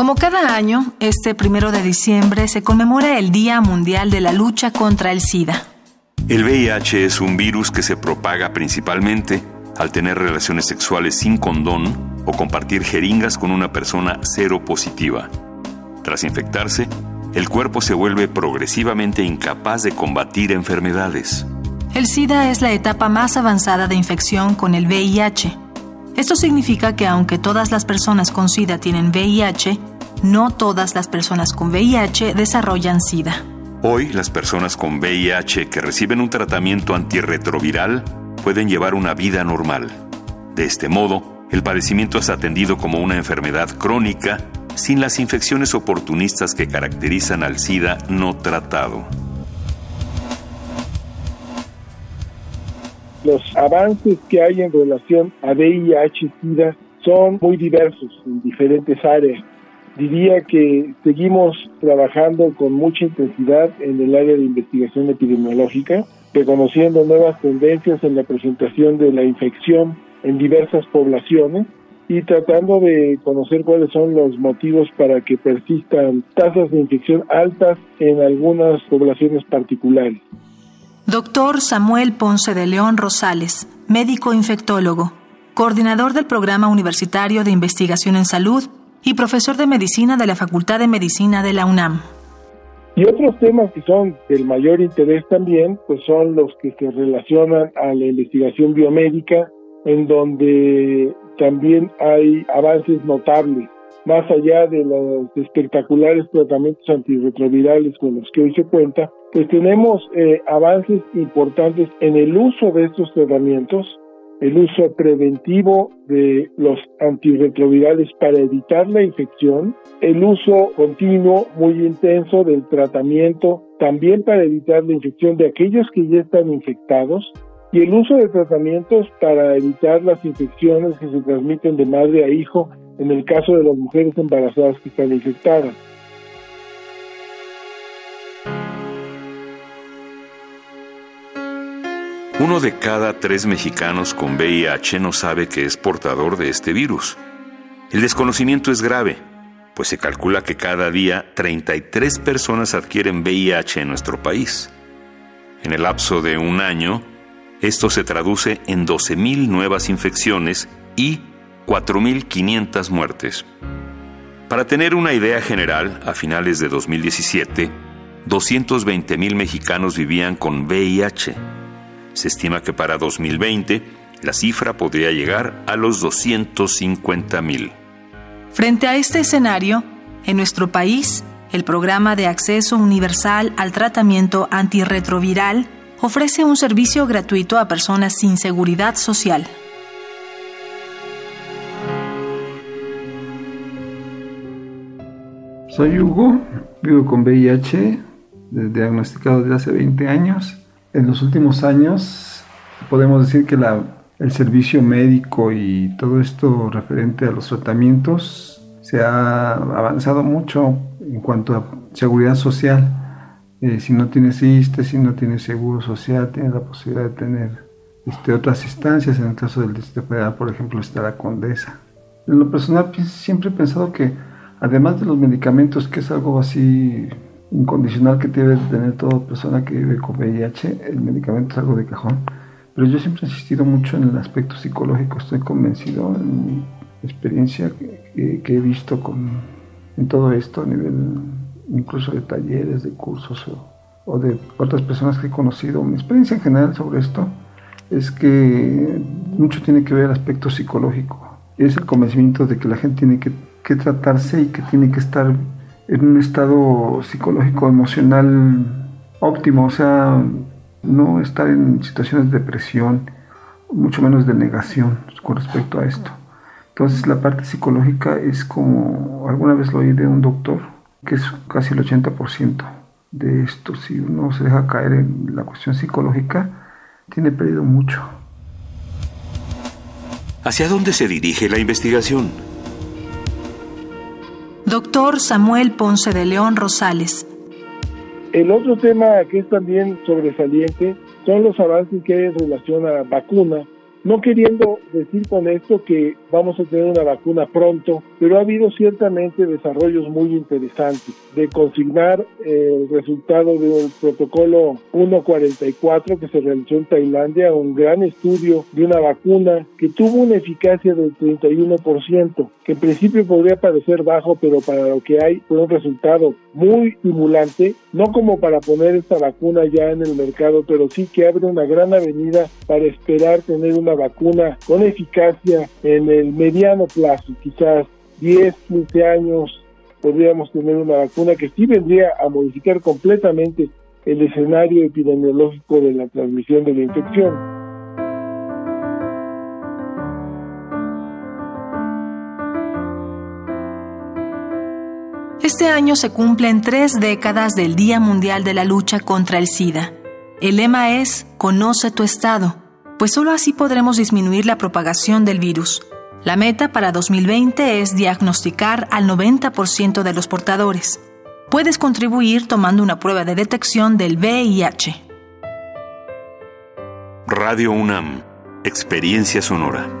Como cada año, este primero de diciembre se conmemora el Día Mundial de la Lucha contra el SIDA. El VIH es un virus que se propaga principalmente al tener relaciones sexuales sin condón o compartir jeringas con una persona cero positiva. Tras infectarse, el cuerpo se vuelve progresivamente incapaz de combatir enfermedades. El SIDA es la etapa más avanzada de infección con el VIH. Esto significa que aunque todas las personas con SIDA tienen VIH, no todas las personas con VIH desarrollan SIDA. Hoy, las personas con VIH que reciben un tratamiento antirretroviral pueden llevar una vida normal. De este modo, el padecimiento es atendido como una enfermedad crónica sin las infecciones oportunistas que caracterizan al SIDA no tratado. Los avances que hay en relación a VIH-SIDA son muy diversos en diferentes áreas. Diría que seguimos trabajando con mucha intensidad en el área de investigación epidemiológica, reconociendo nuevas tendencias en la presentación de la infección en diversas poblaciones y tratando de conocer cuáles son los motivos para que persistan tasas de infección altas en algunas poblaciones particulares. Doctor Samuel Ponce de León Rosales, médico infectólogo, coordinador del Programa Universitario de Investigación en Salud y profesor de medicina de la Facultad de Medicina de la UNAM. Y otros temas que son del mayor interés también, pues son los que se relacionan a la investigación biomédica, en donde también hay avances notables, más allá de los espectaculares tratamientos antirretrovirales con los que hoy se cuenta, pues tenemos eh, avances importantes en el uso de estos tratamientos, el uso preventivo de los antirretrovirales para evitar la infección, el uso continuo muy intenso del tratamiento también para evitar la infección de aquellos que ya están infectados y el uso de tratamientos para evitar las infecciones que se transmiten de madre a hijo en el caso de las mujeres embarazadas que están infectadas. Uno de cada tres mexicanos con VIH no sabe que es portador de este virus. El desconocimiento es grave, pues se calcula que cada día 33 personas adquieren VIH en nuestro país. En el lapso de un año, esto se traduce en 12.000 nuevas infecciones y 4.500 muertes. Para tener una idea general, a finales de 2017, 220.000 mexicanos vivían con VIH. Se estima que para 2020 la cifra podría llegar a los 250.000. Frente a este escenario, en nuestro país, el programa de acceso universal al tratamiento antirretroviral ofrece un servicio gratuito a personas sin seguridad social. Soy Hugo, vivo con VIH, diagnosticado desde hace 20 años. En los últimos años podemos decir que la, el servicio médico y todo esto referente a los tratamientos se ha avanzado mucho en cuanto a seguridad social eh, si no tienes ISTE, si no tienes seguro social, tienes la posibilidad de tener este, otras instancias. En el caso del Distrito Federal, por ejemplo, está la Condesa. En lo personal, siempre he pensado que, además de los medicamentos, que es algo así incondicional que debe tener toda persona que vive con VIH, el medicamento es algo de cajón. Pero yo siempre he insistido mucho en el aspecto psicológico. Estoy convencido en mi experiencia que, he visto con, en todo esto a nivel incluso de talleres, de cursos o, de otras personas que he conocido. Mi experiencia en general sobre esto es que mucho tiene que ver el aspecto psicológico. Es el convencimiento de que la gente tiene que tratarse y que tiene que estar en un estado psicológico, emocional óptimo, o sea, no estar en situaciones de depresión, mucho menos de negación con respecto a esto. Entonces la parte psicológica es como, alguna vez lo oí de un doctor, que es casi el 80% de esto. Si uno se deja caer en la cuestión psicológica, tiene perdido mucho. ¿Hacia dónde se dirige la investigación? Doctor Samuel Ponce de León Rosales. El otro tema que es también sobresaliente son los avances que hay en relación a vacunas No queriendo decir con esto que vamos a tener una vacuna pronto, pero ha habido ciertamente desarrollos muy interesantes de consignar el resultado del protocolo 144 que se realizó en Tailandia, un gran estudio de una vacuna que tuvo una eficacia del 31%, que en principio podría parecer bajo, pero para lo que hay fue un resultado muy estimulante, no como para poner esta vacuna ya en el mercado, pero sí que abre una gran avenida para esperar tener una vacuna con eficacia en el mediano plazo, quizás 10, 15 años podríamos tener una vacuna que sí vendría a modificar completamente el escenario epidemiológico de la transmisión de la infección. Este año se cumplen tres décadas del Día Mundial de la Lucha contra el SIDA. El lema es Conoce tu estado pues solo así podremos disminuir la propagación del virus. La meta para 2020 es diagnosticar al 90% de los portadores. Puedes contribuir tomando una prueba de detección del VIH. Radio UNAM, Experiencia Sonora.